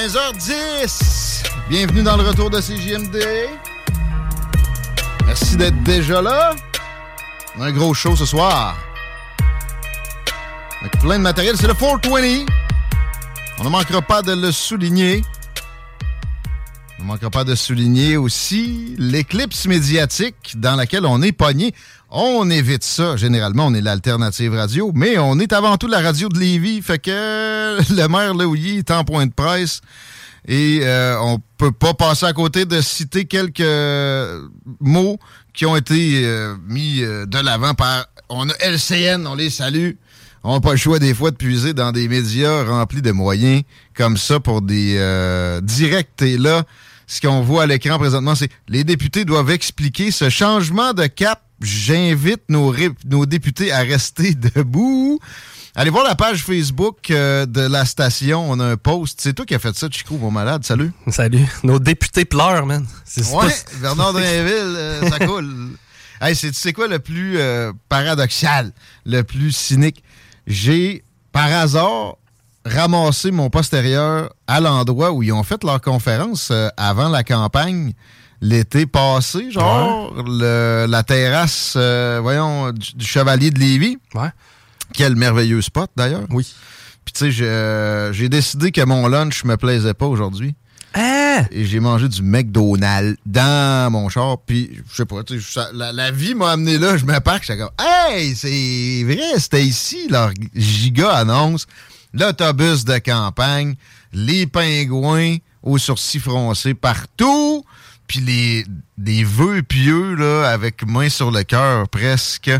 15h10! Bienvenue dans le retour de CJMD. Merci d'être déjà là. On a un gros show ce soir. Avec plein de matériel. C'est le 420. On ne manquera pas de le souligner. On ne manquera pas de souligner aussi l'éclipse médiatique dans laquelle on est pogné. On évite ça. Généralement, on est l'alternative radio, mais on est avant tout la radio de Lévis. Fait que le maire Leouilly est en point de presse et euh, on peut pas passer à côté de citer quelques euh, mots qui ont été euh, mis euh, de l'avant par... On a LCN, on les salue. On n'a pas le choix des fois de puiser dans des médias remplis de moyens comme ça pour des euh, directs. Et là, ce qu'on voit à l'écran présentement, c'est les députés doivent expliquer ce changement de cap. J'invite nos, députés à rester debout. Allez voir la page Facebook euh, de la station. On a un post. C'est toi qui as fait ça, Chico, mon malade. Salut. Salut. Nos députés pleurent, man. Ouais, Bernard Drinville, euh, ça coule. Hey, c'est, tu sais quoi le plus euh, paradoxal, le plus cynique? J'ai, par hasard, ramassé mon postérieur à l'endroit où ils ont fait leur conférence euh, avant la campagne l'été passé, genre le- la terrasse, euh, voyons, du, du Chevalier de Lévis. Ouais. Quel merveilleux spot, d'ailleurs. Oui. Puis tu sais, j'ai- j'ai décidé que mon lunch me plaisait pas aujourd'hui Ah! et j'ai mangé du McDonald's dans mon char. Puis, je sais pas, ça- la, la vie m'a amené là. Je me parque, j'étais comme, hey, c'est vrai, c'était ici, leur giga annonce. L'autobus de campagne, les pingouins aux sourcils froncés partout. Puis les, des vœux pieux, là, avec main sur le cœur presque,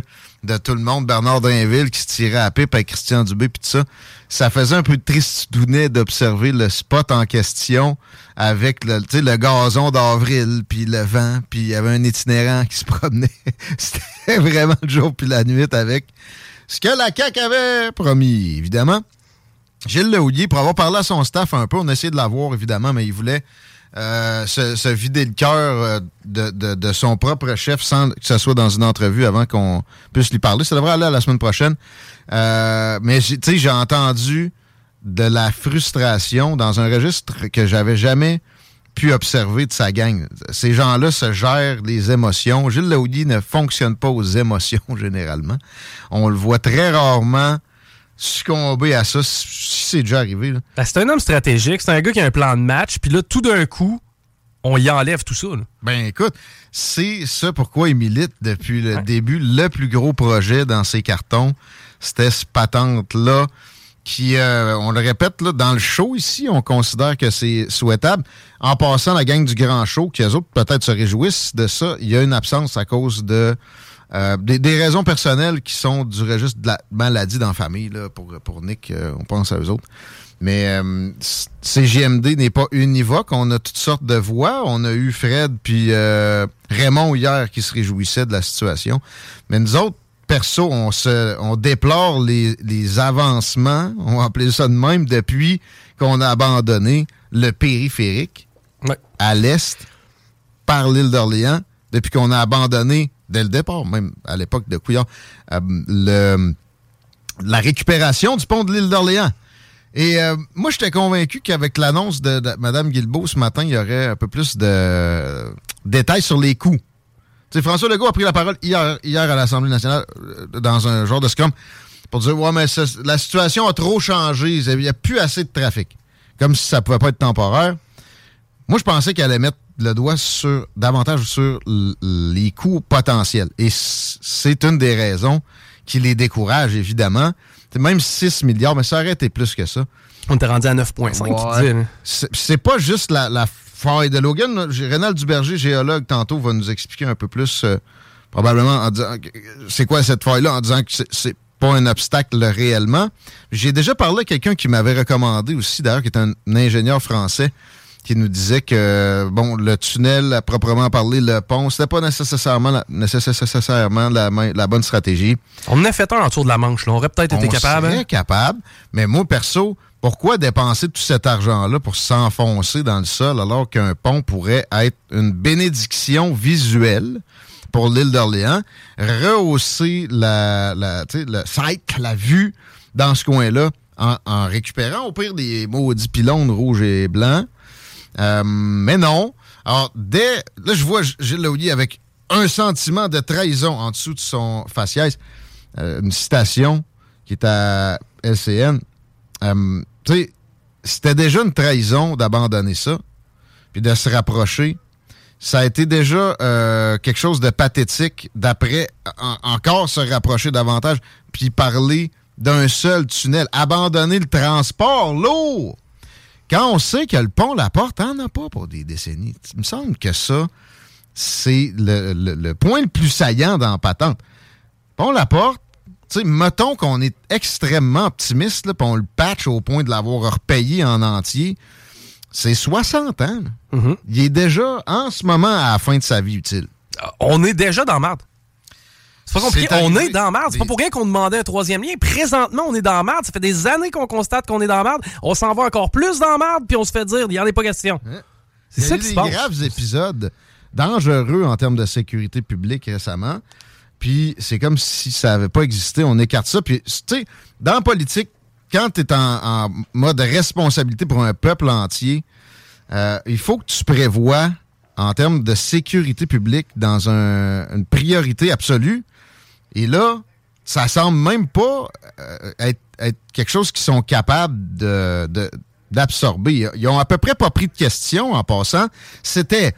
de tout le monde. Bernard Drinville qui se tirait à pipe avec Christian Dubé, puis tout ça. Ça faisait un peu tristounet d'observer le spot en question avec le, le gazon d'avril, puis le vent, puis il y avait un itinérant qui se promenait. C'était vraiment le jour puis la nuit avec ce que la CAQ avait promis, évidemment. Gilles Lehouillier, pour avoir parlé à son staff un peu, on a essayé de l'avoir, évidemment, mais il voulait euh, se, se vider le cœur euh, de, son propre chef sans que ce soit dans une entrevue avant qu'on puisse lui parler. Ça devrait aller à la semaine prochaine. Euh, mais tu sais, j'ai entendu de la frustration dans un registre que j'avais jamais pu observer de sa gang. Ces gens-là se gèrent les émotions. Gilles Lehouillier ne fonctionne pas aux émotions, généralement. On le voit très rarement succomber à ça, si c'est déjà arrivé. là. Ben, c'est un homme stratégique, c'est un gars qui a un plan de match, puis là, tout d'un coup, on y enlève tout ça. là. Ben écoute, c'est ça pourquoi il milite depuis le début. Le plus gros projet dans ses cartons, c'était ce patente-là qui, euh, on le répète, là, dans le show ici, on considère que c'est souhaitable. En passant, la gang du Grand Show, qui eux autres peut-être se réjouissent de ça, il y a une absence à cause de euh, des, des raisons personnelles qui sont du registre de la maladie dans la famille. Là, pour, pour Nick, euh, on pense à eux autres. Mais euh, CGMD n'est pas univoque. On a toutes sortes de voix. On a eu Fred puis Raymond hier qui se réjouissait de la situation. Mais nous autres, perso, on, se, on déplore les, les avancements, on va appeler ça de même, depuis qu'on a abandonné le périphérique Ouais. à l'est par l'île d'Orléans, depuis qu'on a abandonné, dès le départ, même à l'époque de Couillard, euh, la récupération du pont de l'île d'Orléans. Et euh, moi, j'étais convaincu qu'avec l'annonce de, Mme Guilbeault ce matin, il y aurait un peu plus de détails sur les coûts. Tu sais, François Legault a pris la parole hier, à l'Assemblée nationale euh, dans un genre de scrum pour dire Ouais, mais la situation a trop changé, il n'y a plus assez de trafic. Comme si ça pouvait pas être temporaire. Moi, je pensais qu'elle allait mettre le doigt sur davantage sur les coûts potentiels. Et c'est une des raisons qui les décourage, évidemment. C'est même 6 milliards, mais ça aurait été plus que ça. On était rendu à 9,5, tu Ouais. dis. là. C'est pas juste la, la faille de Logan. Rénal Duberger, géologue, tantôt, va nous expliquer un peu plus, euh, probablement, en disant c'est quoi cette faille-là, en disant que c'est- c'est pas un obstacle réellement. J'ai déjà parlé à quelqu'un qui m'avait recommandé aussi, d'ailleurs, qui est un, un ingénieur français, qui nous disait que, bon, le tunnel, à proprement parler, le pont, c'était pas nécessairement la, nécessairement la, bonne stratégie. On en a fait un en tour de la Manche. Là. On aurait peut-être été On capable. serait hein? capable. Mais moi, perso, pourquoi dépenser tout cet argent-là pour s'enfoncer dans le sol alors qu'un pont pourrait être une bénédiction visuelle pour l'île d'Orléans, rehausser la, la, le sight, la vue dans ce coin-là en, en récupérant au pire des maudits pylônes rouges et blancs. Euh, mais non. Alors, dès. Là, je vois Gilles Laulier avec un sentiment de trahison en dessous de son faciès. Euh, une citation qui est à LCN. Euh, tu sais, c'était déjà une trahison d'abandonner ça, puis de se rapprocher. Ça a été déjà quelque chose de pathétique d'après en- encore se rapprocher davantage, puis parler d'un seul tunnel, abandonner le transport lourd. Quand on sait que le pont La Porte n'en a pas pour des décennies, il me semble que ça, c'est le, le- le point le plus saillant dans la patente. Pont La Porte, mettons qu'on est extrêmement optimiste, puis on le patch au point de l'avoir repayé en entier. C'est 60 ans. Mhm. Il est déjà en ce moment à la fin de sa vie utile. On est déjà dans la merde. C'est pas compliqué. On est dans la merde. C'est pas pour rien qu'on demandait un troisième lien. Présentement, on est dans la merde. Ça fait des années qu'on constate qu'on est dans la merde. On s'en va encore plus dans la merde, puis on se fait dire, il n'y en est pas question. C'est Il y a ça eu qui se des passe. graves épisodes dangereux en termes de sécurité publique récemment. Puis c'est comme si ça n'avait pas existé. On écarte ça. Puis, tu sais, dans la politique, quand tu es en, en mode responsabilité pour un peuple entier, euh, il faut que tu prévois en termes de sécurité publique dans un- une priorité absolue. Et là, ça semble même pas euh, être, quelque chose qu'ils sont capables de- de- d'absorber. Ils ont à peu près pas pris de questions en passant. C'était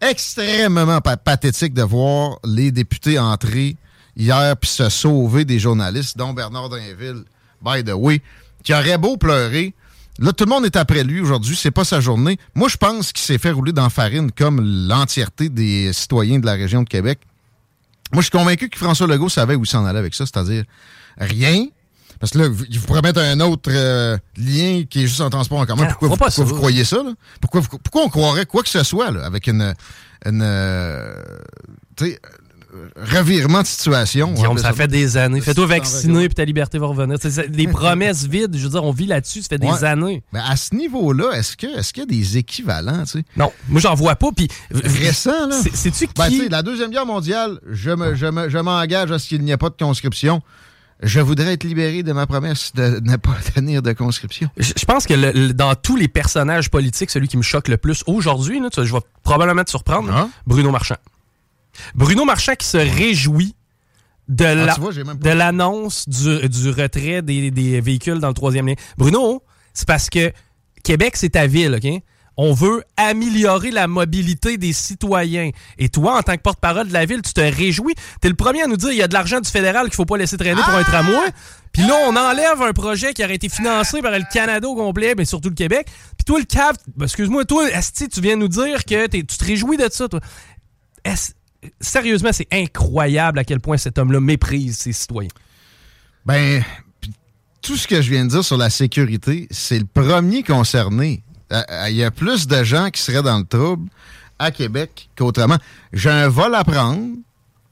extrêmement pa- pathétique de voir les députés entrer hier puis se sauver des journalistes, dont Bernard Drinville, by the way, qui aurait beau pleurer. Là, tout le monde est après lui aujourd'hui. C'est pas sa journée. Moi, je pense qu'il s'est fait rouler dans la farine comme l'entièreté des citoyens de la région de Québec. Moi, je suis convaincu que François Legault savait où il s'en allait avec ça, c'est-à-dire rien. Parce que là, il vous promettre un autre euh, lien qui est juste en transport en commun. Pourquoi, vous, pourquoi ça. vous croyez ça? Là? Pourquoi, vous- pourquoi on croirait quoi que ce soit là, avec une, une tu sais, euh, revirement de situation? Guillaume, appeler ça fait des années. Fais-toi vacciner, puis ta liberté va revenir. C'est des promesses vides, je veux dire, on vit là-dessus, ça fait des années. Mais à ce niveau-là, est-ce que est-ce qu'il y a des équivalents? tu sais? Non, moi, j'en vois pas. Puis, Récent, là? C'est- Sais-tu qui... Ben, sais, la Deuxième Guerre mondiale, je me- je me- je m'engage à ce qu'il n'y ait pas de conscription. Je voudrais être libéré de ma promesse de ne pas tenir de conscription. Je je pense que le- le- dans tous les personnages politiques, celui qui me choque le plus aujourd'hui, je vais probablement te surprendre, Ah. Bruno Marchand. Bruno Marchand qui se réjouit de la- Ah, tu de l'annonce du, du retrait des, des véhicules dans le troisième lien. Bruno, c'est parce que Québec, c'est ta ville, OK? On veut améliorer la mobilité des citoyens. Et toi, en tant que porte-parole de la ville, tu te réjouis. T'es le premier à nous dire il y a de l'argent du fédéral qu'il faut pas laisser traîner pour un tramway. Puis là, on enlève un projet qui aurait été financé par le Canada au complet, mais surtout le Québec. Puis toi, le CAV, ben, excuse-moi, toi, Asti, tu viens nous dire que tu te réjouis de ça, toi. Sérieusement, c'est incroyable à quel point cet homme-là méprise ses citoyens. Ben, tout ce que je viens de dire sur la sécurité, c'est le premier concerné. Euh, euh, Il y a plus de gens qui seraient dans le trouble à Québec qu'autrement. J'ai un vol à prendre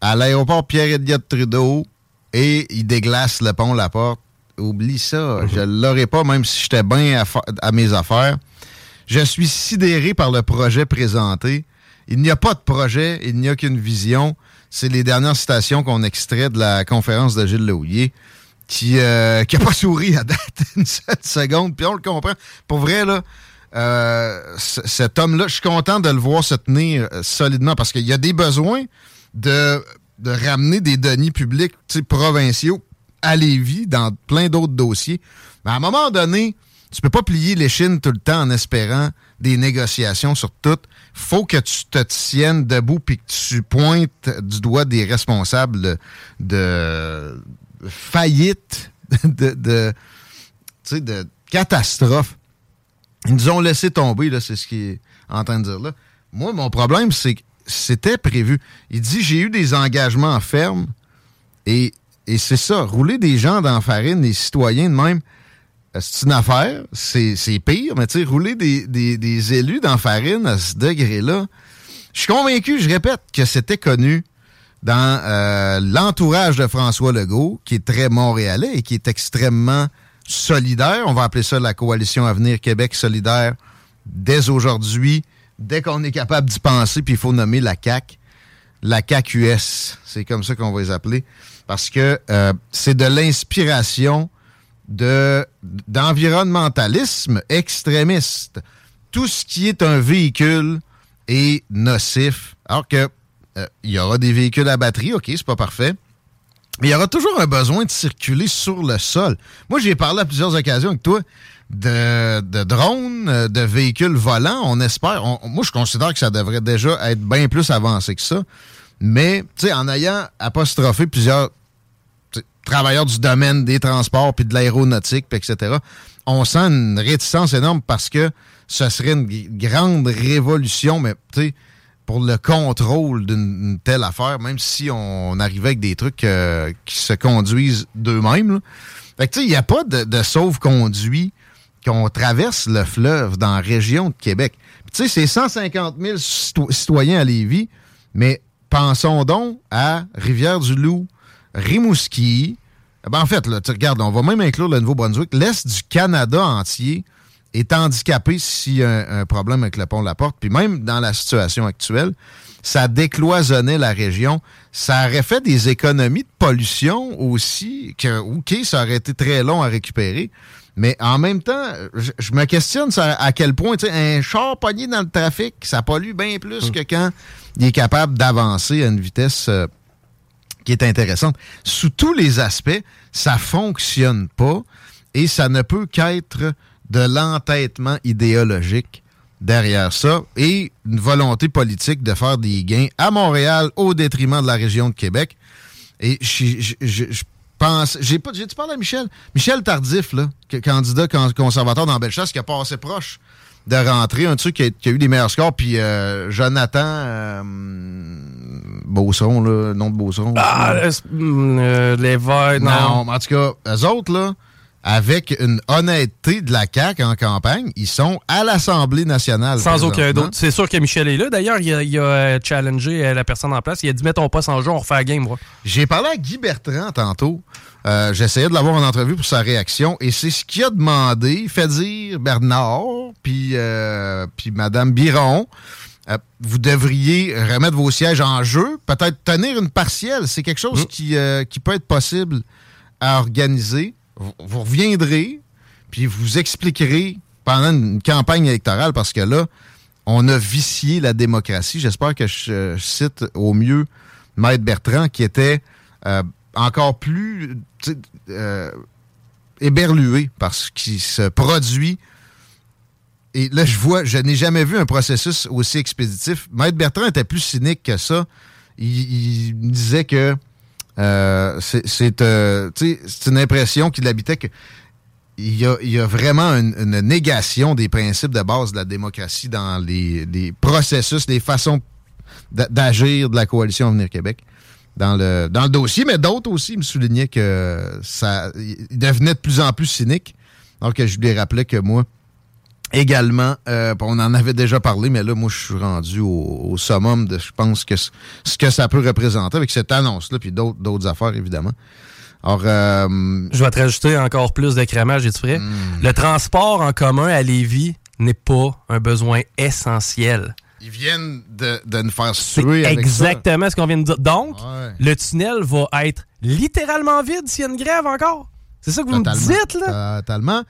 à l'aéroport Pierre-Éliott Trudeau et il déglace le pont La Porte. Oublie ça. Je ne l'aurais pas, même si j'étais bien à mes affaires. Je suis sidéré par le projet présenté. Il n'y a pas de projet, il n'y a qu'une vision. C'est les dernières citations qu'on extrait de la conférence de Gilles Lehouillier qui n'a pas souri à date une seule seconde, puis on le comprend. Pour vrai, là, euh, cet homme-là, je suis content de le voir se tenir euh, solidement parce qu'il y a des besoins de, ramener des deniers publics provinciaux à Lévis dans plein d'autres dossiers. Mais à un moment donné, tu peux pas plier les chines tout le temps en espérant des négociations sur tout. faut que tu te tiennes debout puis que tu pointes du doigt des responsables de, faillite, de, catastrophe. Ils nous ont laissé tomber, là, c'est ce qu'il est en train de dire là. Moi, mon problème, c'est que c'était prévu. Il dit j'ai eu des engagements fermes et, et c'est ça, rouler des gens dans la farine, des citoyens de même, c'est une affaire, c'est pire, mais tu sais, rouler des, élus dans farine à ce degré-là, je suis convaincu, je répète, que c'était connu dans euh, l'entourage de François Legault, qui est très montréalais et qui est extrêmement solidaire. On va appeler ça la coalition Avenir Québec solidaire dès aujourd'hui, dès qu'on est capable d'y penser, puis il faut nommer la CAC, la CAQ-US. C'est comme ça qu'on va les appeler. Parce que euh, c'est de l'inspiration de d'environnementalisme extrémiste. Tout ce qui est un véhicule est nocif. Alors que euh, il y aura des véhicules à batterie, ok, c'est pas parfait. Mais il y aura toujours un besoin de circuler sur le sol. Moi, j'ai parlé à plusieurs occasions avec toi de, de drones, euh, de véhicules volants. On espère. moi, je considère que ça devrait déjà être bien plus avancé que ça. Mais, tu sais, en ayant apostrophé plusieurs travailleurs du domaine des transports puis de l'aéronautique, etc., on sent une réticence énorme parce que ce serait une grande révolution, mais tu sais, pour le contrôle d'une une telle affaire, même si on arrivait avec des trucs euh, qui se conduisent d'eux-mêmes. Fait que tu sais, il n'y a pas de, de sauve-conduit qu'on traverse le fleuve dans la région de Québec. Tu sais, c'est 150 000 cito- citoyens à Lévis, mais pensons donc à Rivière-du-Loup, Rimouski. Eh ben, en fait, là, tu regardes, on va même inclure le Nouveau-Brunswick. L'Est du Canada entier est handicapé s'il y a un, un problème avec le pont de la Porte. Puis même dans la situation actuelle, ça décloisonnait la région. Ça aurait fait des économies de pollution aussi, que, OK, ça aurait été très long à récupérer. Mais en même temps, je, je me questionne à quel point un char pogné dans le trafic, ça pollue bien plus que quand il est capable d'avancer à une vitesse euh, qui est intéressante. Sous tous les aspects, ça fonctionne pas et ça ne peut qu'être de l'entêtement idéologique derrière ça et une volonté politique de faire des gains à Montréal au détriment de la région de Québec. Et je, je- je- pense. J'ai pas. J'ai-tu parlé à Michel? Michel Tardif, là, candidat con- conservateur dans Bellechasse, qui a passé proche de rentrer, un truc qui a, qui a eu les meilleurs scores, puis euh, Jonathan euh, Beauceron, là, nom de Beauceron. Ah, euh, hum, euh, les verts, non. Non, mais en tout cas, eux autres, là, avec une honnêteté de la CAQ en campagne, ils sont à l'Assemblée nationale. Sans aucun doute. C'est sûr que Michel est là. D'ailleurs, il a, il a, euh, challengé euh, la personne en place. Il a dit Mets ton poste en jeu, on refait la game, moi. J'ai parlé à Guy Bertrand tantôt. Euh, J'essayais de l'avoir en entrevue pour sa réaction et c'est ce qu'il a demandé. Il fait dire Bernard, puis euh, puis Madame Biron, euh, vous devriez remettre vos sièges en jeu, peut-être tenir une partielle. C'est quelque chose qui, euh, qui peut être possible à organiser. Vous, reviendrez, puis vous expliquerez pendant une campagne électorale, parce que là, on a vicié la démocratie. J'espère que je, cite au mieux Maître Bertrand, qui était euh, encore plus euh, éberlué par ce qui se produit. Et là, je vois, je n'ai jamais vu un processus aussi expéditif. Maître Bertrand était plus cynique que ça. Il, il disait que euh, euh, c'est une impression qu'il habitait que il y, a, vraiment une, négation des principes de base de la démocratie dans les, processus, les façons d'a- d'agir de la coalition Avenir Québec. dans le, dans dossier, mais d'autres aussi me soulignaient que ça devenait de plus en plus cynique. Alors que je lui rappelais que moi, également, euh, on en avait déjà parlé, mais là, moi, je suis rendu au, summum de, je pense, que ce que ça peut représenter avec cette annonce-là, puis d'autres, d'autres affaires, évidemment. Alors, euh, je vais te rajouter encore plus d'écrémage, et tu Le transport en commun à Lévis n'est pas un besoin essentiel. Ils viennent de, de nous faire suer avec exactement ce qu'on vient de dire. Donc, le tunnel va être littéralement vide s'il y a une grève encore. C'est ça que vous me dites, là? Totalement.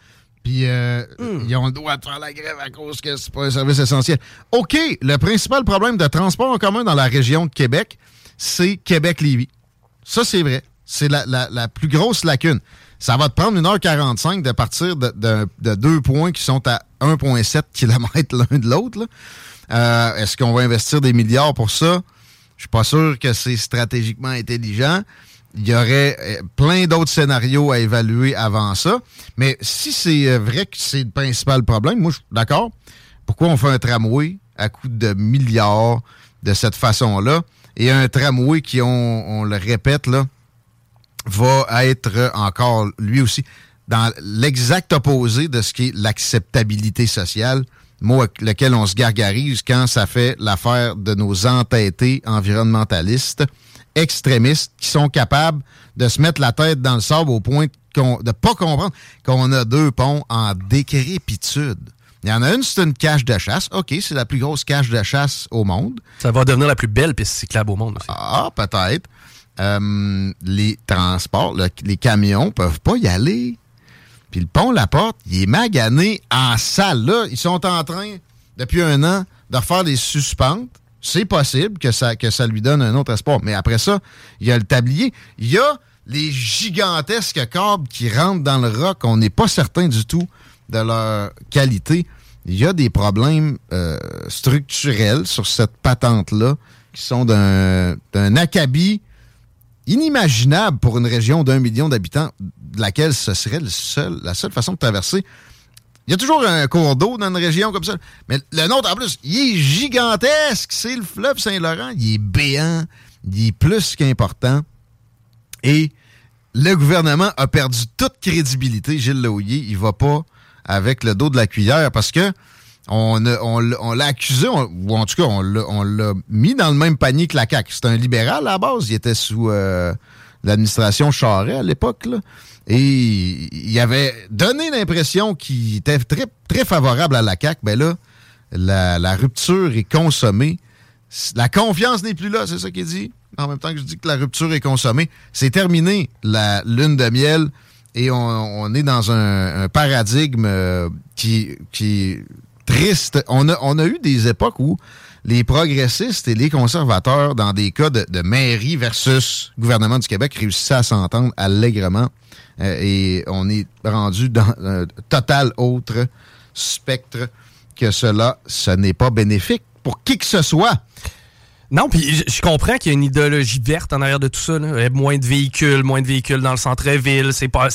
Puis euh, hmm. ils ont le droit de faire la grève à cause que c'est pas un service essentiel. OK, le principal problème de transport en commun dans la région de Québec, c'est Québec-Lévis. Ça, c'est vrai. C'est la, plus grosse lacune. Ça va te prendre 1h45 de partir de, deux points qui sont à 1,7 km l'un de l'autre. Euh, est-ce qu'on va investir des milliards pour ça? Je suis pas sûr que c'est stratégiquement intelligent il y aurait euh, plein d'autres scénarios à évaluer avant ça. Mais si c'est euh, vrai que c'est le principal problème, moi, je suis d'accord. Pourquoi on fait un tramway à coût de milliards de cette façon-là? Et un tramway qui, on, le répète, là, va être encore, lui aussi, dans l'exact opposé de ce qui est l'acceptabilité sociale, mot avec lequel on se gargarise quand ça fait l'affaire de nos entêtés environnementalistes extrémistes qui sont capables de se mettre la tête dans le sable au point de ne pas comprendre qu'on a deux ponts en décrépitude. Il y en a une, c'est une cache de chasse. OK, c'est la plus grosse cache de chasse au monde. Ça va devenir la plus belle piste cyclable au monde aussi. Ah, peut-être. Euh, les transports, les camions peuvent pas y aller. Puis le pont La Porte, il est magané en salle. Là, ils sont en train, depuis un an, de refaire des suspentes c'est possible que ça, que ça lui donne un autre espoir. Mais après ça, il y a le tablier. Il y a les gigantesques câbles qui rentrent dans le roc. On n'est pas certain du tout de leur qualité. Il y a des problèmes euh, structurels sur cette patente-là qui sont d'un acabit inimaginable pour une région d'un million d'habitants, de laquelle ce serait le seul, la seule façon de traverser il y a toujours un cours d'eau dans une région comme ça. Mais le nôtre, en plus, il est gigantesque. C'est le fleuve Saint-Laurent. Il est béant. Il est plus qu'important. Et le gouvernement a perdu toute crédibilité. Gilles Laouillet, il va pas avec le dos de la cuillère parce que on, l'a accusé, ou en tout cas, on l'a mis dans le même panier que la CAQ. C'est un libéral à la base. Il était sous euh, l'administration Charest à l'époque. Et il avait donné l'impression qu'il était très, très favorable à la CAQ. Ben là, la, rupture est consommée. La confiance n'est plus là, c'est ça qu'il dit. En même temps que je dis que la rupture est consommée. C'est terminé la lune de miel et on, est dans un, paradigme euh, qui, qui est triste. On a, on a eu des époques où les progressistes et les conservateurs, dans des cas de, mairie versus gouvernement du Québec, réussissaient à s'entendre allègrement euh, et on est rendu dans un total autre spectre que cela. Ce n'est pas bénéfique pour qui que ce soit. Non, puis je comprends qu'il y a une idéologie verte en arrière de tout ça. Moins de véhicules, moins de véhicules dans le centre-ville. C'est pas,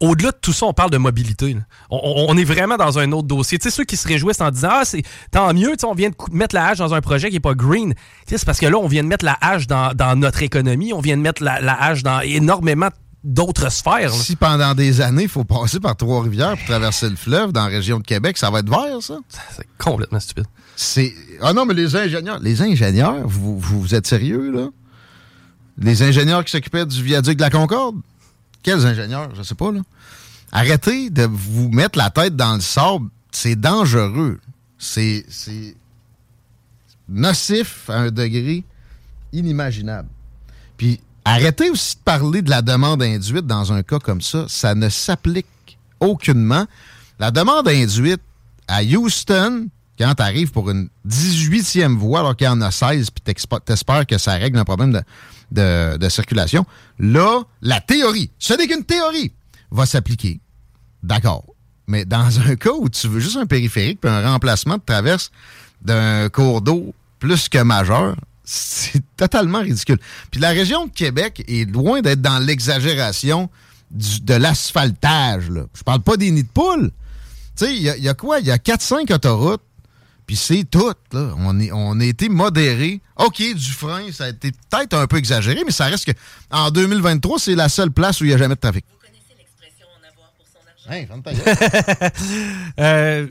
Au-delà de tout ça, on parle de mobilité. On, est vraiment dans un autre dossier. Tu sais, ceux qui se réjouissent en disant Ah, c'est tant mieux, on vient de mettre la hache dans un projet qui n'est pas green. C'est parce que là, on vient de mettre la hache dans, notre économie, on vient de mettre la, la hache dans énormément de d'autres sphères. Si pendant des années, il faut passer par Trois-Rivières pour traverser le fleuve dans la région de Québec, ça va être vert, ça? C'est complètement stupide. C'est. Ah non, mais les ingénieurs. Les ingénieurs, vous, vous, êtes sérieux, là? Les ingénieurs qui s'occupaient du viaduc de la Concorde? Quels ingénieurs? Je sais pas, là. Arrêtez de vous mettre la tête dans le sable. C'est dangereux. C'est. C'est nocif à un degré inimaginable. Puis Arrêtez aussi de parler de la demande induite dans un cas comme ça. Ça ne s'applique aucunement. La demande induite à Houston, quand tu arrives pour une 18e voie alors qu'il y en a 16, puis t'espères que ça règle un problème de, de circulation, là, la théorie, ce n'est qu'une théorie, va s'appliquer. D'accord. Mais dans un cas où tu veux juste un périphérique puis un remplacement de traverse d'un cours d'eau plus que majeur, c'est totalement ridicule. Puis la région de Québec est loin d'être dans l'exagération de l'asphaltage. Je parle pas des nids de poules. Tu sais, il y, a quoi? Il y a 4-5 autoroutes, puis c'est tout, là. On, est, on a été modéré. OK, du frein, ça a été peut-être un peu exagéré, mais ça reste que en 2023, c'est la seule place où il n'y a jamais de trafic. Vous connaissez l'expression en avoir pour son argent? euh,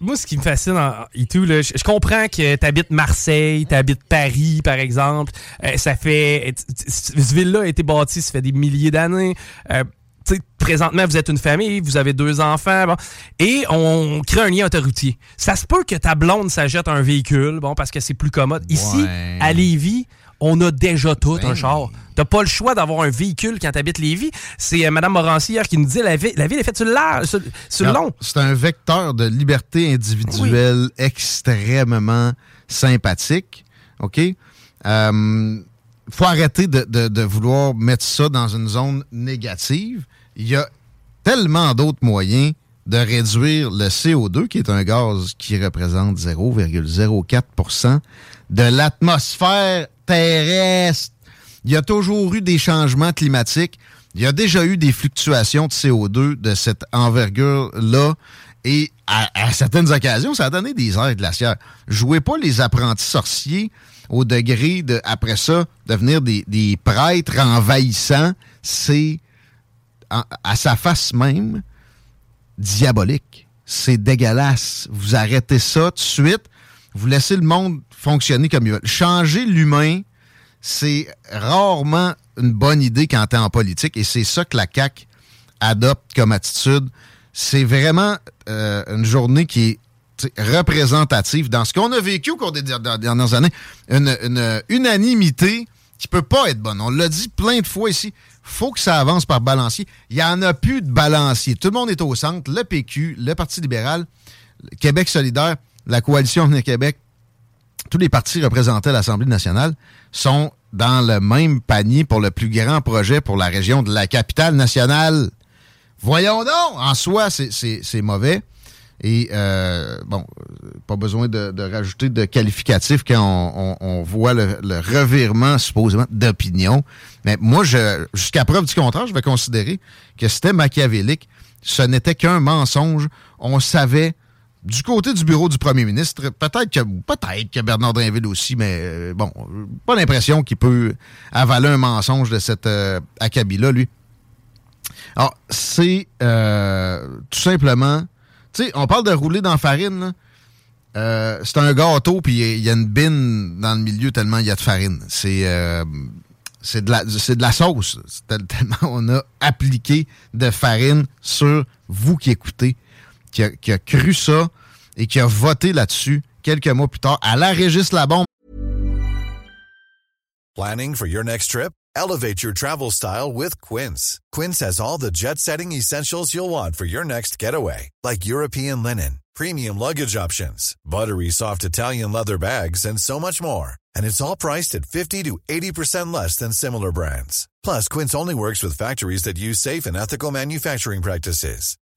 moi, ce qui me fascine et tout, là, je, comprends que tu habites Marseille, tu habites Paris, par exemple. Euh, ça fait. Cette ville-là a été bâtie, ça fait des milliers d'années. Euh, présentement, vous êtes une famille, vous avez deux enfants, et on crée un lien autoroutier. Ça se peut que ta blonde s'achète un véhicule, bon, parce que c'est plus commode. Ici, à Lévis, on a déjà tout un ben char. T'as pas le choix d'avoir un véhicule quand t'habites Lévis. C'est euh, Mme Morancy hier qui nous dit la, ville, la ville est faite sur le, long. C'est un vecteur de liberté individuelle extrêmement sympathique. OK? Euh, faut arrêter de, vouloir mettre ça dans une zone négative. Il y a tellement d'autres moyens de réduire le CO2, qui est un gaz qui représente 0,04% de l'atmosphère Il y a toujours eu des changements climatiques. Il y a déjà eu des fluctuations de CO2 de cette envergure-là. Et à, certaines occasions, ça a donné des airs glaciaires. Jouez pas les apprentis sorciers au degré de, après ça, devenir des prêtres envahissants. C'est à sa face même diabolique. C'est dégueulasse. Vous arrêtez ça tout de suite. Vous laissez le monde fonctionner comme il veut. Changer l'humain, c'est rarement une bonne idée quand tu es en politique et c'est ça que la CAQ adopte comme attitude. C'est vraiment euh, une journée qui est représentative dans ce qu'on a vécu au cours des dernières années. Une, une unanimité qui peut pas être bonne. On l'a dit plein de fois ici. faut que ça avance par balancier. Il n'y en a plus de balancier. Tout le monde est au centre. Le PQ, le Parti libéral, Québec solidaire, la Coalition Avenir Québec, tous les partis représentés à l'Assemblée nationale sont dans le même panier pour le plus grand projet pour la région de la capitale nationale. Voyons donc! En soi, c'est mauvais. Et euh, bon, pas besoin de, rajouter de qualificatif quand on, voit le, revirement supposément d'opinion. Mais moi, jusqu'à preuve du contraire, je vais considérer que c'était machiavélique. Ce n'était qu'un mensonge. On savait du côté du bureau du premier ministre, peut-être que peut-être que Bernard Drinville aussi, mais euh, bon, pas l'impression qu'il peut avaler un mensonge de cet euh, acabit-là, lui. Alors, c'est euh, tout simplement tu sais, on parle de rouler dans farine. Euh, c'est un gâteau, puis il y, a une bine dans le milieu tellement il y a de farine. C'est c'est de, la, de la sauce. Tellement on a appliqué de farine sur vous qui écoutez, qui a, cru ça et qui a voté là-dessus quelques mois plus tard à la Régis Labombe. Planning for your next trip? Elevate your travel style with Quince. Quince has all the jet-setting essentials you'll want for your next getaway, like European linen, premium luggage options, buttery soft Italian leather bags, and so much more. And it's all priced at 50 to 80% less than similar brands. Plus, Quince only works with factories that use safe and ethical manufacturing practices.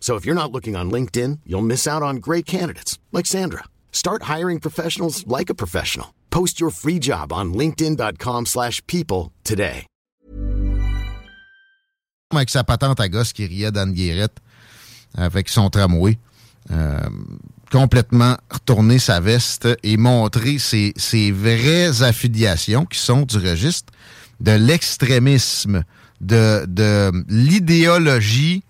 So if you're not looking on LinkedIn, you'll miss out on great candidates like Sandra. Start hiring professionals like a professional. Post your free job on linkedin.com/people today. Avec sa patente à gosse qui riait d'Anne Guérette avec son tramway. Euh, complètement retourner sa veste et montrer ses, ses, vraies affiliations qui sont du registre de l'extrémisme, de, de l'idéologie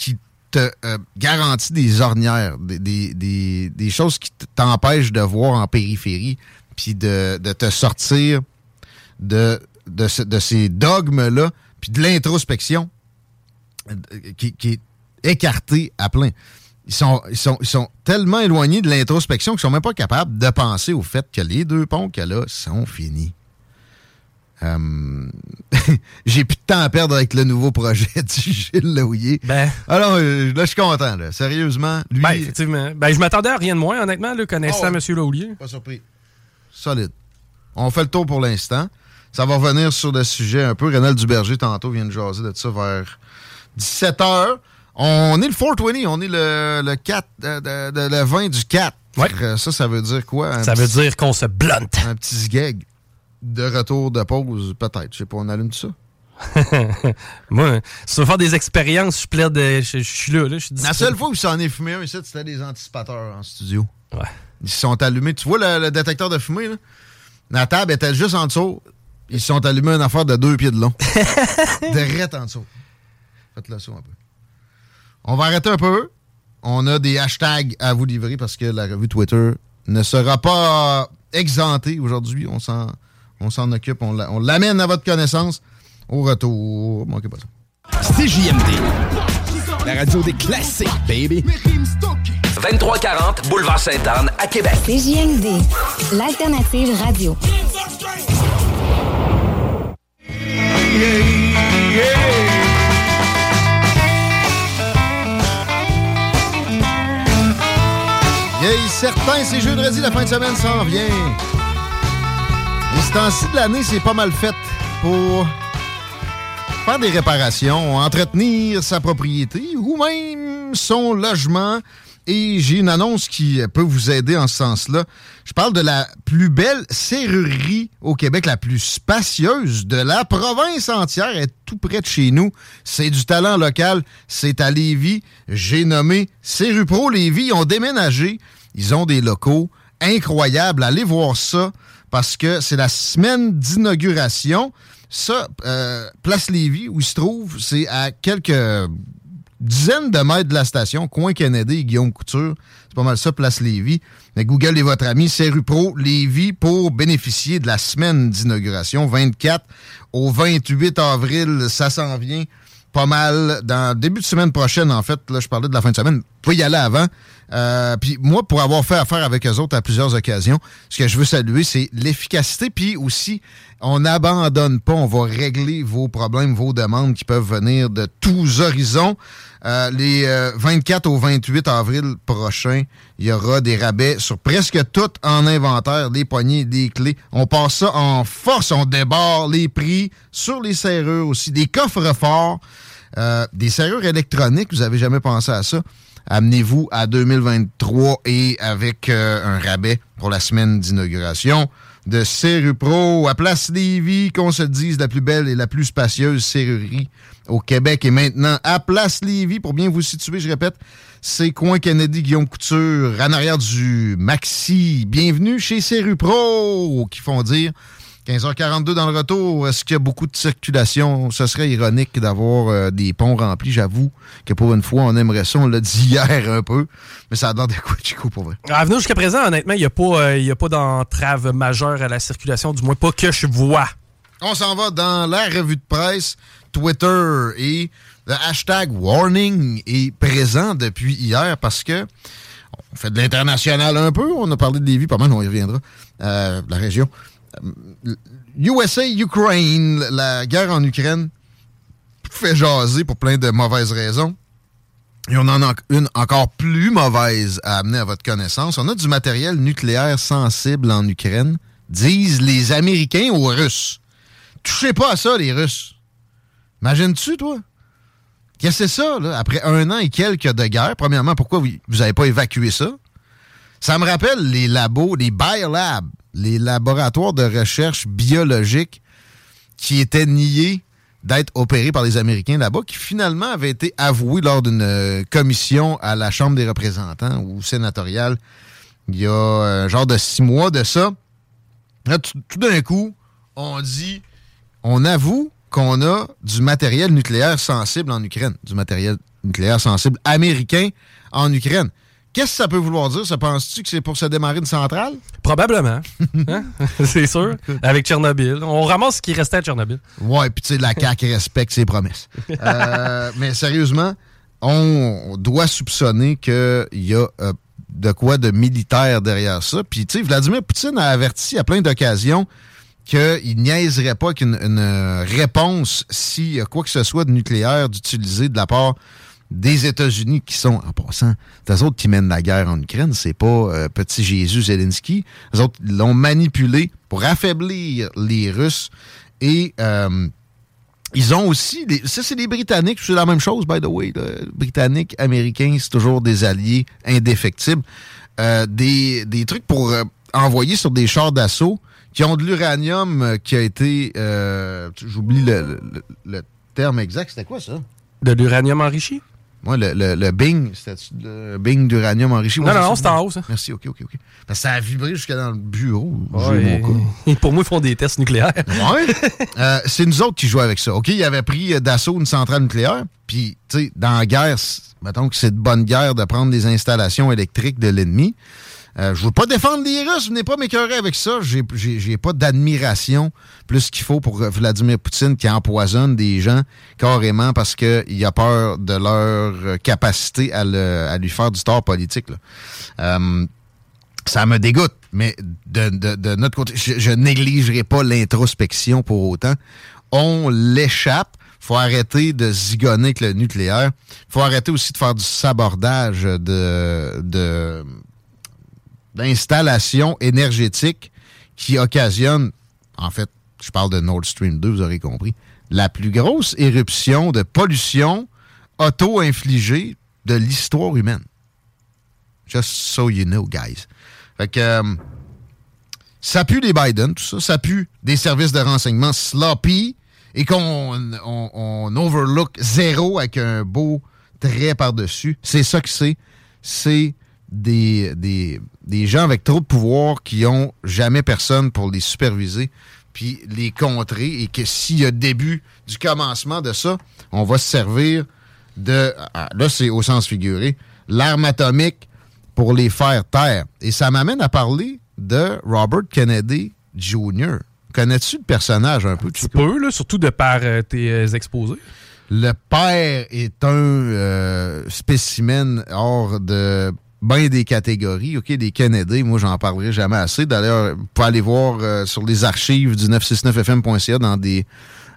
qui te euh, garantit des ornières, des, des, des, choses qui t'empêchent de voir en périphérie, puis de, de, te sortir de, de, de ces dogmes-là, puis de l'introspection euh, qui, qui, est écartée à plein. Ils sont, ils sont, ils sont tellement éloignés de l'introspection qu'ils sont même pas capables de penser au fait que les deux ponts qu'elle a sont finis. Euh, J'ai plus de temps à perdre avec le nouveau projet du Gilles Laouillet. Ben. Alors, euh, là, je suis content. Là. Sérieusement, lui... Ben, effectivement. Ben, je m'attendais à rien de moins, honnêtement, là, connaissant Oh. M. Laulier. Pas surpris. Solide. On fait le tour pour l'instant. Ça va revenir sur le sujet un peu. Rénal Duberger, tantôt, vient de jaser de ça vers 17h. On est le 420, on est le, le 4, euh, de- de- le 20 du 4. Ouais. Ça, ça veut dire quoi? Un Ça veut dire qu'on se blunte. Un petit zgeg de retour de pause, peut-être. Je sais pas, on allume ça? Moi, si tu veux faire des expériences, je plaide, de- je, je suis là, là, je suis La seule fois où ça en est fumé un ici, c'était des anticipateurs en studio. Ouais. Ils se sont allumés. Tu vois le, le détecteur de fumée, là? La table était juste en dessous. Ils se sont allumés une affaire de deux pieds de long. Direct en dessous. Faites-le ça un peu. On va arrêter un peu. On a des hashtags à vous livrer parce que la revue Twitter ne sera pas exemptée aujourd'hui. On s'en, on s'en occupe. On, la- on l'amène à votre connaissance au retour. Manquez pas ça. CJMD. La radio des classiques, baby. 2340 Boulevard Sainte-Anne à Québec. CJMD, l'alternative radio. Yay, certain, c'est jeudi, la fin de semaine s'en vient. Ce temps-ci de l'année, c'est pas mal fait pour faire des réparations, entretenir sa propriété ou même son logement. Et j'ai une annonce qui peut vous aider en ce sens-là. Je parle de la plus belle serrurerie au Québec, la plus spacieuse de la province entière, est tout près de chez nous. C'est du talent local, c'est à Lévis. J'ai nommé Serrupro Lévis. Ils ont déménagé, ils ont des locaux incroyables. Allez voir ça parce que c'est la semaine d'inauguration. Ça, euh, Place Lévis, où il se trouve, c'est à quelques dizaines de mètres de la station, coin Kennedy et Guillaume Couture. C'est pas mal ça, Place Lévis. Mais Google est votre ami, c'est rue Pro Lévis pour bénéficier de la semaine d'inauguration, 24 au 28 avril. Ça s'en vient pas mal dans le début de semaine prochaine, en fait. Là, je parlais de la fin de semaine. Vous pouvez y aller avant. Euh, puis moi, pour avoir fait affaire avec eux autres à plusieurs occasions, ce que je veux saluer, c'est l'efficacité. Puis aussi, on n'abandonne pas. On va régler vos problèmes, vos demandes qui peuvent venir de tous horizons. Euh, les euh, 24 au 28 avril prochain, il y aura des rabais sur presque tout en inventaire, les poignées, des clés. On passe ça en force, on débarre les prix sur les serrures aussi, des coffres forts, euh, des serrures électroniques, vous avez jamais pensé à ça. Amenez-vous à 2023 et avec euh, un rabais pour la semaine d'inauguration de Serrupro à Place Lévis, qu'on se dise la plus belle et la plus spacieuse serrurerie au Québec et maintenant à Place Lévis, pour bien vous situer, je répète, c'est coin Kennedy, Guillaume Couture, en arrière du Maxi. Bienvenue chez Serrupro, qui font dire 15h42 dans le retour. Est-ce qu'il y a beaucoup de circulation? Ce serait ironique d'avoir euh, des ponts remplis. J'avoue que pour une fois, on aimerait ça. On l'a dit hier un peu, mais ça a l'air de quoi, Chico, pour vrai? À venir jusqu'à présent, honnêtement, il n'y a pas, euh, pas d'entrave majeure à la circulation, du moins pas que je vois. On s'en va dans la revue de presse, Twitter et le hashtag warning est présent depuis hier parce que on fait de l'international un peu. On a parlé de Lévis, pas mal, on y reviendra. Euh, la région. Euh, USA, Ukraine, la guerre en Ukraine fait jaser pour plein de mauvaises raisons. Et on en a une encore plus mauvaise à amener à votre connaissance. On a du matériel nucléaire sensible en Ukraine, disent les Américains aux Russes. Touchez pas à ça, les Russes. Imagines-tu, toi? Qu'est-ce que c'est ça, là? Après un an et quelques de guerre, premièrement, pourquoi vous n'avez pas évacué ça? Ça me rappelle les labos, les biolabs, les laboratoires de recherche biologique qui étaient niés d'être opérés par les Américains là-bas, qui finalement avaient été avoués lors d'une euh, commission à la Chambre des représentants ou sénatoriale il y a un genre de six mois de ça. Là, tout d'un coup, on dit, on avoue qu'on a du matériel nucléaire sensible en Ukraine, du matériel nucléaire sensible américain en Ukraine. Qu'est-ce que ça peut vouloir dire? Ça penses-tu que c'est pour se démarrer une centrale? Probablement. Hein? c'est sûr. Avec Tchernobyl. On ramasse ce qui restait à Tchernobyl. Ouais, puis tu sais, la CAQ respecte ses promesses. Euh, mais sérieusement, on doit soupçonner qu'il y a euh, de quoi de militaire derrière ça. Puis tu sais, Vladimir Poutine a averti à plein d'occasions qu'il niaiserait pas qu'une une réponse, s'il y a quoi que ce soit de nucléaire d'utiliser de la part des États-Unis qui sont, en passant, eux autres qui mènent la guerre en Ukraine, c'est pas euh, petit Jésus Zelensky. Les autres l'ont manipulé pour affaiblir les Russes et euh, ils ont aussi, ça c'est les Britanniques, c'est la même chose, by the way. là. Britanniques, Américains, c'est toujours des alliés indéfectibles. Euh, des, des trucs pour envoyer sur des chars d'assaut qui ont de l'uranium qui a été, j'oublie le, le- le terme exact, c'était quoi ça? De l'uranium enrichi? Moi, le, le, le Bing, c'était le Bing d'uranium enrichi? Non, Ouais, non, non, c'est en haut, ça. Merci, ok, ok, ok. Parce que ça a vibré jusqu'à dans le bureau. Ouais, et pour moi, ils font des tests nucléaires. Ouais. Euh, c'est nous autres qui jouons avec ça. OK, il avait pris euh, d'assaut une centrale nucléaire. Puis, tu sais, dans la guerre, mettons que c'est de bonne guerre de prendre les installations électriques de l'ennemi. Euh, je veux pas défendre les Russes, venez pas m'écœurer avec ça. J'ai- pas d'admiration plus qu'il faut pour Vladimir Poutine qui empoisonne des gens carrément parce qu'il a peur de leur capacité à, le- à lui faire du tort politique. là. Euh, ça me dégoûte, mais de, de- de notre côté, je, je négligerai pas l'introspection pour autant. On l'échappe. faut arrêter de zigonner avec le nucléaire. faut arrêter aussi de faire du sabordage de, de d'installations énergétiques qui occasionnent, en fait, je parle de Nord Stream 2, vous aurez compris, la plus grosse éruption de pollution auto-infligée de l'histoire humaine. Just so you know, guys. Fait que euh, ça pue les Biden, tout ça. Ça pue des services de renseignement sloppy et qu'on on, on overlook zéro avec un beau trait par-dessus. C'est ça que c'est. C'est des, des, des gens avec trop de pouvoir qui ont jamais personne pour les superviser puis les contrer et que s'il y a début du commencement de ça, on va se servir de, ah, là c'est au sens figuré, l'arme atomique pour les faire taire. Et ça m'amène à parler de Robert Kennedy Jr. Connais-tu le personnage un peu? Tu peux, là, surtout de par euh, tes euh, exposés. Le père est un euh, spécimen hors de bien des catégories. OK, des Kennedy, moi, j'en parlerai jamais assez. D'ailleurs, vous pouvez aller voir euh, sur les archives du 969fm.ca dans des,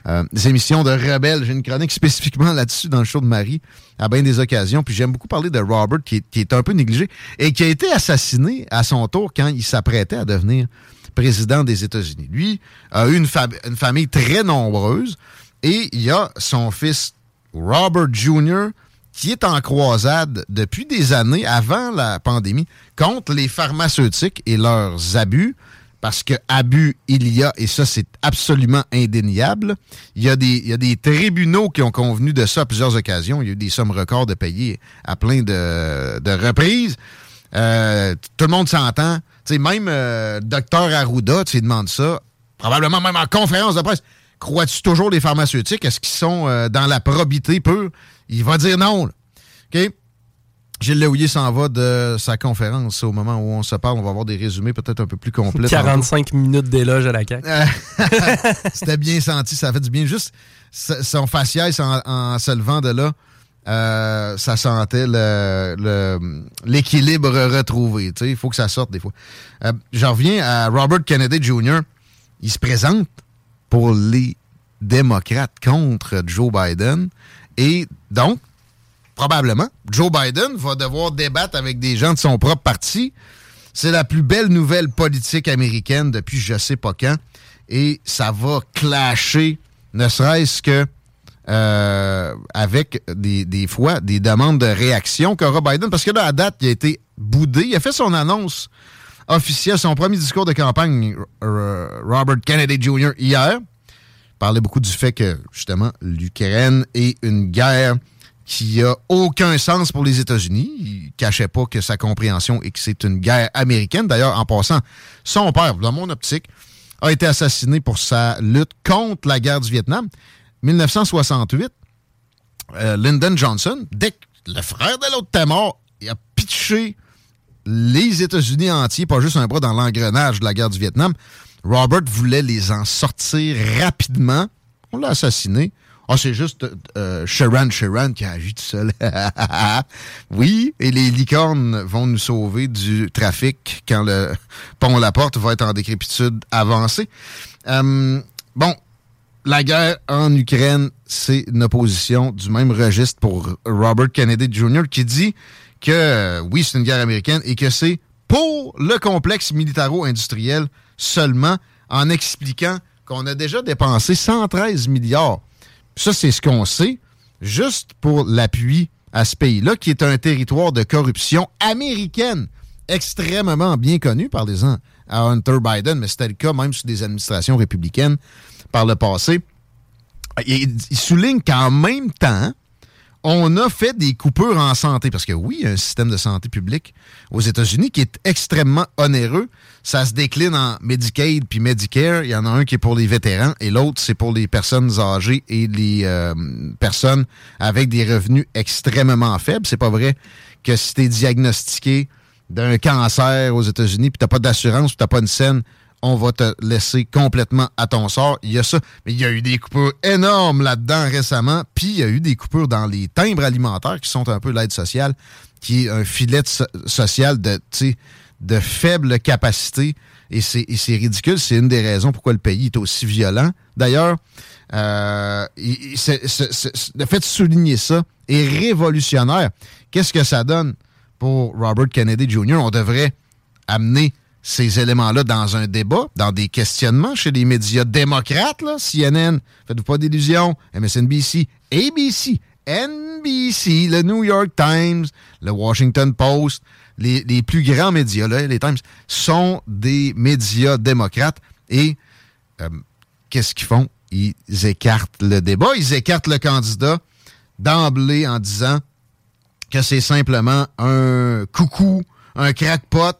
euh, des émissions de rebelles. J'ai une chronique spécifiquement là-dessus dans le show de Marie à bien des occasions. Puis j'aime beaucoup parler de Robert qui est, un peu négligé et qui a été assassiné à son tour quand il s'apprêtait à devenir président des États-Unis. Lui a eu une, une famille très nombreuse et il y a son fils Robert Jr. qui est en croisade depuis des années avant la pandémie contre les pharmaceutiques et leurs abus. Parce que abus, il y a, et ça, c'est absolument indéniable. Il y, a des, tribunaux qui ont convenu de ça à plusieurs occasions. Il y a eu des sommes records de payer à plein de, reprises. Euh, tout le monde s'entend. Même euh, Dr Arruda, tu lui demandes ça, probablement même en conférence de presse. Crois-tu toujours les pharmaceutiques? Est-ce qu'ils sont euh, dans la probité pure? Il va dire non. là. OK? Gilles Leouillet s'en va de sa conférence. Au moment où on se parle, on va avoir des résumés peut-être un peu plus complets. 45 minutes d'éloge à la CAQ. C'était bien senti, ça a fait du bien. Juste son faciès en, en se levant de là, euh, ça sentait le- le- l'équilibre retrouvé. Il faut que ça sorte des fois. Euh, J'en reviens à Robert Kennedy Jr. Il se présente pour les démocrates contre Joe Biden. Et donc, probablement, Joe Biden va devoir débattre avec des gens de son propre parti. C'est la plus belle nouvelle politique américaine depuis je sais pas quand. Et ça va clasher, ne serait-ce que euh, avec des, des fois des demandes de réaction qu'aura Biden. Parce que là, à date, il a été boudé. Il a fait son annonce officielle, son premier discours de campagne, Robert Kennedy Jr., hier. Parlait beaucoup du fait que, justement, l'Ukraine est une guerre qui a aucun sens pour les États-Unis. Il cachait pas que sa compréhension est que c'est une guerre américaine. D'ailleurs, en passant, son père, dans mon optique, a été assassiné pour sa lutte contre la guerre du Vietnam. 1968, euh, Lyndon Johnson, dès que le frère de l'autre était mort, il a pitché les États-Unis entiers, pas juste un bras dans l'engrenage de la guerre du Vietnam. Robert voulait les en sortir rapidement. On l'a assassiné. Ah, c'est juste euh, Sharon Sharon qui a agi tout seul. oui, et les licornes vont nous sauver du trafic quand le pont La Porte va être en décrépitude avancée. Euh, bon, la guerre en Ukraine, c'est une opposition du même registre pour Robert Kennedy Jr. qui dit que euh, oui, c'est une guerre américaine et que c'est pour le complexe militaro-industriel seulement en expliquant qu'on a déjà dépensé 113 milliards. Ça, c'est ce qu'on sait, juste pour l'appui à ce pays-là, qui est un territoire de corruption américaine extrêmement bien connu par les gens à Hunter Biden, mais c'était le cas même sous des administrations républicaines par le passé. Il souligne qu'en même temps, on a fait des coupures en santé, parce que oui, il y a un système de santé publique aux États-Unis qui est extrêmement onéreux. Ça se décline en Medicaid puis Medicare. Il y en a un qui est pour les vétérans et l'autre, c'est pour les personnes âgées et les euh, personnes avec des revenus extrêmement faibles. C'est pas vrai que si tu es diagnostiqué d'un cancer aux États-Unis puis t'as pas d'assurance puis t'as pas une scène, on va te laisser complètement à ton sort. Il y a ça. Mais il y a eu des coupures énormes là-dedans récemment. Puis il y a eu des coupures dans les timbres alimentaires qui sont un peu l'aide sociale, qui est un filet so social de, de faible capacité. Et c'est ridicule. C'est une des raisons pourquoi le pays est aussi violent. D'ailleurs, euh, le fait de souligner ça est révolutionnaire. Qu'est-ce que ça donne pour Robert Kennedy Jr.? On devrait amener ces éléments-là dans un débat, dans des questionnements chez les médias démocrates, là, CNN, faites-vous pas d'illusions, MSNBC, ABC, NBC, le New York Times, le Washington Post, les, plus grands médias, là, les Times, sont des médias démocrates et euh, qu'est-ce qu'ils font? Ils écartent le débat, ils écartent le candidat d'emblée en disant que c'est simplement un coucou, un crackpot,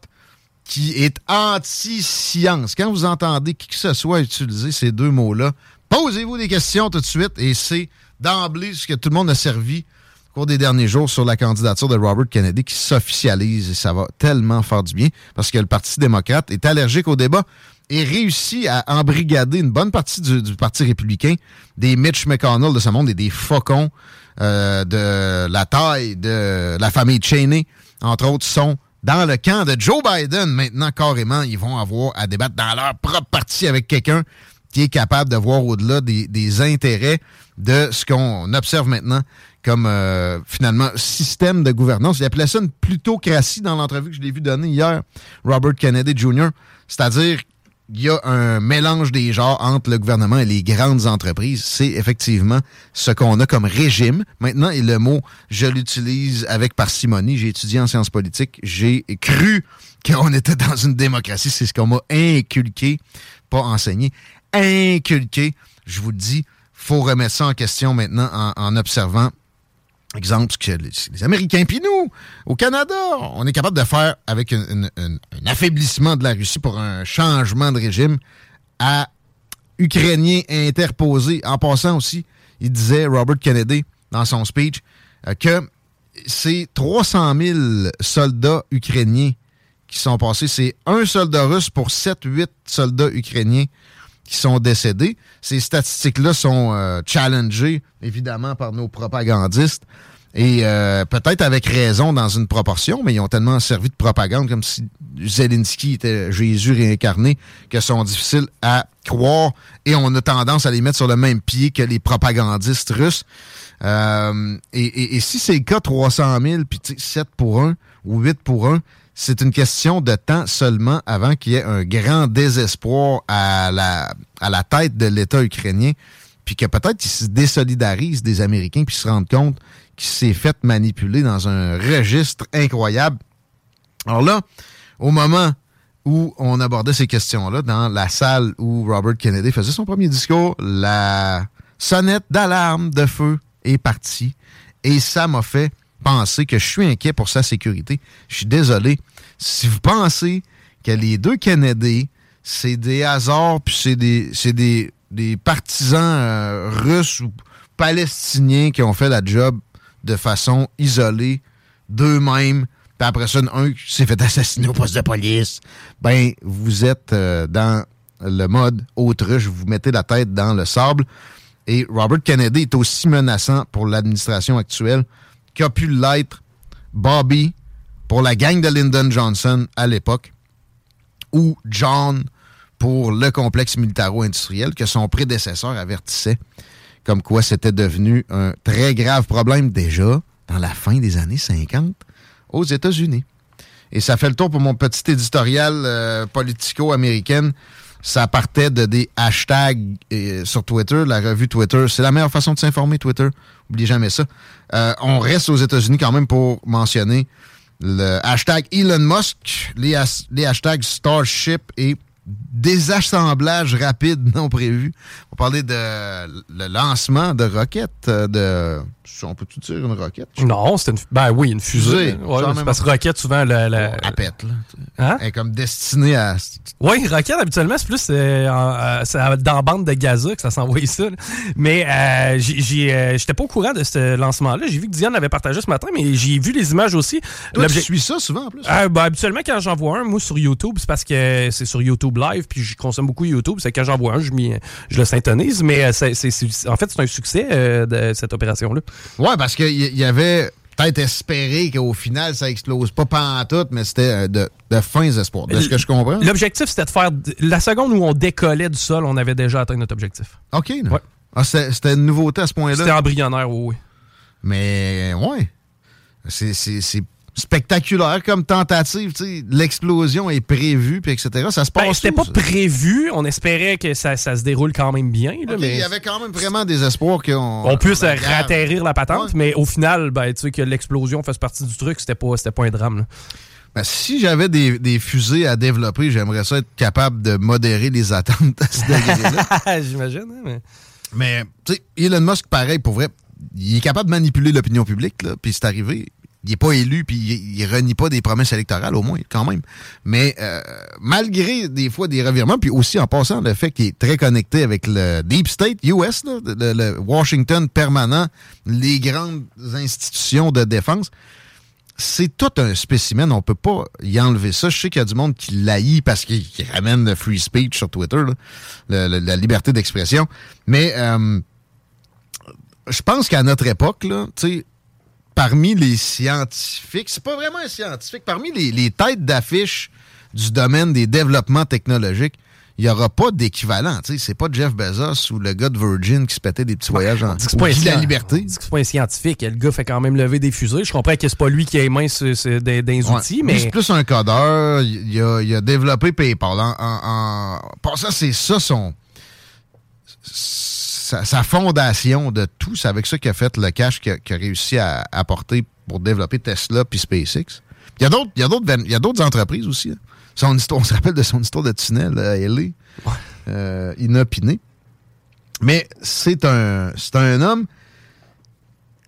qui est anti-science. Quand vous entendez qui que ce soit utiliser ces deux mots-là, posez-vous des questions tout de suite et c'est d'emblée ce que tout le monde a servi au cours des derniers jours sur la candidature de Robert Kennedy qui s'officialise et ça va tellement faire du bien parce que le Parti démocrate est allergique au débat et réussit à embrigader une bonne partie du, Parti républicain, des Mitch McConnell de ce monde et des faucons euh, de la taille de la famille Cheney, entre autres, sont dans le camp de Joe Biden, maintenant, carrément, ils vont avoir à débattre dans leur propre parti avec quelqu'un qui est capable de voir au-delà des, des, intérêts de ce qu'on observe maintenant comme, euh, finalement, système de gouvernance. Il appelait ça une plutocratie dans l'entrevue que je l'ai vu donner hier, Robert Kennedy Jr., c'est-à-dire il y a un mélange des genres entre le gouvernement et les grandes entreprises. C'est effectivement ce qu'on a comme régime. Maintenant, et le mot, je l'utilise avec parcimonie. J'ai étudié en sciences politiques. J'ai cru qu'on était dans une démocratie. C'est ce qu'on m'a inculqué, pas enseigné. Inculqué. Je vous le dis, faut remettre ça en question maintenant en, en observant exemple, que les, Américains, puis nous, au Canada, on est capable de faire avec un, affaiblissement de la Russie pour un changement de régime à Ukrainiens interposés. En passant aussi, il disait, Robert Kennedy, dans son speech, euh, que c'est 300 000 soldats ukrainiens qui sont passés. C'est un soldat russe pour 7-8 soldats ukrainiens qui sont décédés. Ces statistiques-là sont euh, challengées, évidemment, par nos propagandistes. Et euh, peut-être avec raison dans une proportion, mais ils ont tellement servi de propagande comme si Zelensky était Jésus réincarné que sont difficiles à croire. Et on a tendance à les mettre sur le même pied que les propagandistes russes. Euh, et, et, et, si c'est le cas, 300 000, puis 7 pour 1 ou 8 pour 1, c'est une question de temps seulement avant qu'il y ait un grand désespoir à la, tête de l'État ukrainien, puis que peut-être qu'ils se désolidarisent des Américains, puis se rendent compte qu'il s'est fait manipuler dans un registre incroyable. Alors là, au moment où on abordait ces questions-là, dans la salle où Robert Kennedy faisait son premier discours, la sonnette d'alarme de feu est partie, et ça m'a fait penser que je suis inquiet pour sa sécurité. Je suis désolé. Si vous pensez que les deux Kennedy, c'est des hasards, puis c'est des, des, des partisans euh, russes ou palestiniens qui ont fait la job de façon isolée d'eux-mêmes, puis après ça, un qui s'est fait assassiner au poste de police, ben, vous êtes euh, dans le mode autruche, vous mettez la tête dans le sable. Et Robert Kennedy est aussi menaçant pour l'administration actuelle qu'a pu l'être Bobby pour la gang de Lyndon Johnson à l'époque, ou John pour le complexe militaro-industriel que son prédécesseur avertissait comme quoi c'était devenu un très grave problème déjà dans la fin des années 50 aux États-Unis. Et ça fait le tour pour mon petit éditorial euh, politico-américaine. Ça partait de des hashtags euh, sur Twitter, la revue Twitter. C'est la meilleure façon de s'informer, Twitter. Oubliez jamais ça. Euh, on reste aux États-Unis quand même pour mentionner le hashtag Elon Musk, les hashtags Starship et désassemblage rapide non prévu. On parlait de le lancement de roquettes, euh, de... On peut-tu dire une roquette? Non, c'était une. Ben oui, une fusée. Ouais, parce que Rocket, souvent, la. la- Elle pète, là. Hein? Elle est comme destinée à... Oui, Rocket, habituellement, c'est plus euh, euh, dans la bande de Gaza que ça s'envoie ça. là. Mais euh, euh, j'étais pas au courant de ce lancement-là. J'ai vu que Diane l'avait partagé ce matin, mais j'ai vu les images aussi. Toi, tu suis ça souvent, en plus? Euh, ben, habituellement, quand j'en vois un, moi, sur YouTube, c'est parce que c'est sur YouTube Live, puis je consomme beaucoup YouTube. C'est quand j'en vois un, je, je le syntonise. Mais euh, c'est- c'est- c'est- en fait, c'est un succès de cette opération-là. Ouais, parce qu'il y, y avait peut-être espéré qu'au final, ça explose pas pantoute, mais c'était euh, de, de fins espoirs, de ce que je comprends. L'objectif, c'était de faire. La seconde où on décollait du sol, on avait déjà atteint notre objectif. OK. là. Ah, c'était une nouveauté à ce point-là? C'était embryonnaire, oui, oui. Mais, ouais. C'est spectaculaire comme tentative. L'explosion est prévue, puis etc. Ça se passe Ben, c'était pas ça? prévu. On espérait que ça, ça se déroule quand même bien. là, mais Il y avait quand même vraiment des espoirs qu'on... on puisse on ratterrir la patente, mais au final, ben, que l'explosion fasse partie du truc, c'était pas, c'était pas un drame. là. Ben, si j'avais des, des fusées à développer, j'aimerais ça être capable de modérer les attentes à ce degré-là. J'imagine. hein, mais... Mais, tu sais, Elon Musk, pareil, pour vrai, il est capable de manipuler l'opinion publique, là, puis c'est arrivé. Il n'est pas élu, puis il, il renie pas des promesses électorales, au moins, quand même. Mais euh, malgré des fois des revirements, puis aussi en passant le fait qu'il est très connecté avec le Deep State US, là, le, le Washington permanent, les grandes institutions de défense, c'est tout un spécimen. On peut pas y enlever ça. Je sais qu'il y a du monde qui l'haït parce qu'il ramène le free speech sur Twitter, là, le- le- la liberté d'expression. Mais euh, je pense qu'à notre époque, là, tu sais, parmi les scientifiques, c'est pas vraiment un scientifique, parmi les, les têtes d'affiche du domaine des développements technologiques, il n'y aura pas d'équivalent. C'est pas Jeff Bezos ou le gars de Virgin qui se pétait des petits voyages en C'est pas, scien- la liberté. c'est pas un scientifique. Le gars fait quand même lever des fusées. Je comprends que c'est pas lui qui a les mains sur, sur des, des Ouais. outils, mais. C'est plus un codeur. Il a, il a développé PayPal. En, en, en- Pour ça, c'est ça son. Sa, sa fondation de tout. C'est avec ça qu'il a fait le cash qu'il a, réussi à apporter pour développer Tesla puis SpaceX. Il y a d'autres, il y a entreprises aussi. là. Son histoire, on se rappelle de son histoire de tunnel à LA, euh, inopiné. Mais c'est un, c'est un homme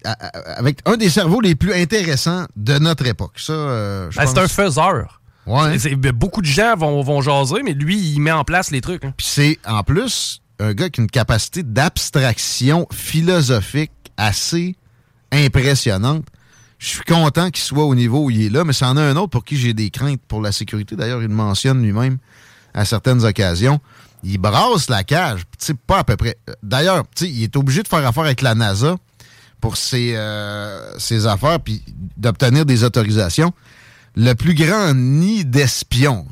avec un des cerveaux les plus intéressants de notre époque. Ça, euh, Ben, c'est un faiseur. Ouais. C'est- beaucoup de gens vont, vont jaser, mais lui, il met en place les trucs. hein. Puis c'est en plus un gars qui a une capacité d'abstraction philosophique assez impressionnante. Je suis content qu'il soit au niveau où il est là, mais c'en a un autre pour qui j'ai des craintes pour la sécurité. D'ailleurs, il le mentionne lui-même à certaines occasions. Il brasse la cage, pas à peu près. D'ailleurs, il est obligé de faire affaire avec la NASA pour ses, euh, ses affaires puis d'obtenir des autorisations. Le plus grand nid d'espions.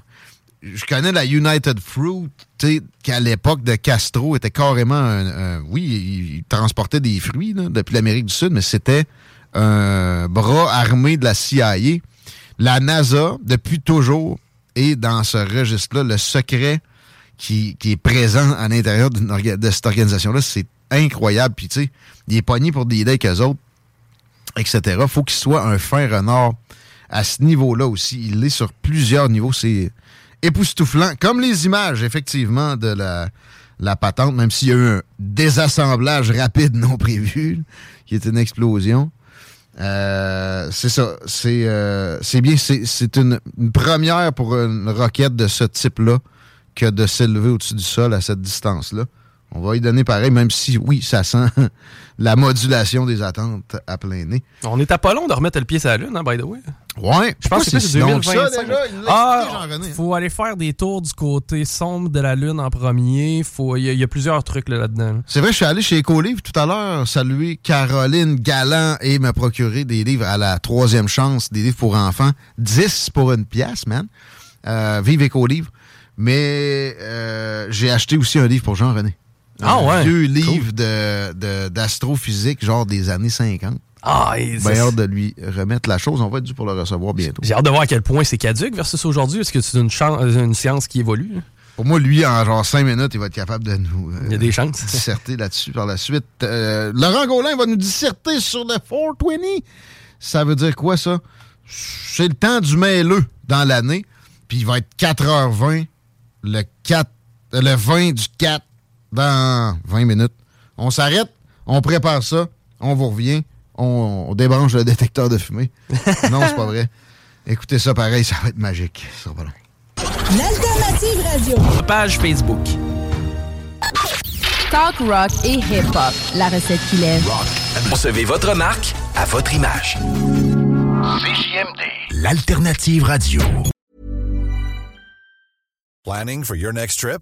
Je connais la United Fruit, qu'à l'époque de Castro était carrément un. oui, il, transportait des fruits là, depuis l'Amérique du Sud, mais c'était un bras armé de la CIA. La NASA, depuis toujours, est dans ce registre-là. Le secret qui, qui est présent à l'intérieur de cette organisation-là, c'est incroyable. Puis, tu sais, il est pogné pour des idées avec eux autres, etc. faut qu'il soit un fin renard à ce niveau-là aussi. Il est sur plusieurs niveaux. C'est époustouflant. Comme les images, effectivement, de la, la patente, même s'il y a eu un désassemblage rapide non prévu, qui est une explosion. Euh, c'est ça. C'est euh, bien. C'est une première pour une roquette de ce type-là que de s'élever au-dessus du sol à cette distance-là. On va y donner pareil, même si, oui, ça sent la modulation des attentes à plein nez. On est à pas long de remettre le pied sur la Lune, hein, by the way. Ouais, Je pense que c'est si plus long 2025. que ça, déjà? Il ah, expliqué, faut aller faire des tours du côté sombre de la Lune en premier. Faut, il y, a- il y a plusieurs trucs là, là-dedans. là. C'est vrai, je suis allé chez Écolivre tout à l'heure saluer Caroline Galland et me procurer des livres à la troisième chance, des livres pour enfants. 10 pour une pièce, man. Euh, vive Écolivre. Mais euh, j'ai acheté aussi un livre pour Jean-René. Ah ouais? vieux Cool. livre de- de- d'astrophysique, genre des années 50. Ah, et c'est- hâte de lui remettre la chose. On va être dû pour le recevoir bientôt. J'ai hâte de voir à quel point c'est caduque versus aujourd'hui. Est-ce que c'est une, une science qui évolue? Pour moi, lui, en genre 5 minutes, il va être capable de nous euh, Il y a des chances. disserter là-dessus par la suite. Euh, Laurent Gaulin va nous disserter sur le 420. Ça veut dire quoi, ça? C'est le temps du mêleux dans l'année. Puis il va être 4h20 le, 4, euh, le 20 du 4 dans 20 minutes. On s'arrête, on prépare ça, on vous revient, on, on débranche le détecteur de fumée. non, c'est pas vrai. Écoutez ça pareil, ça va être magique. Ça sera pas long. L'alternative radio. Page Facebook. Talk rock et hip-hop. La recette qui lève. Concevez votre marque à votre image. CJMD, l'alternative radio. Planning for your next trip?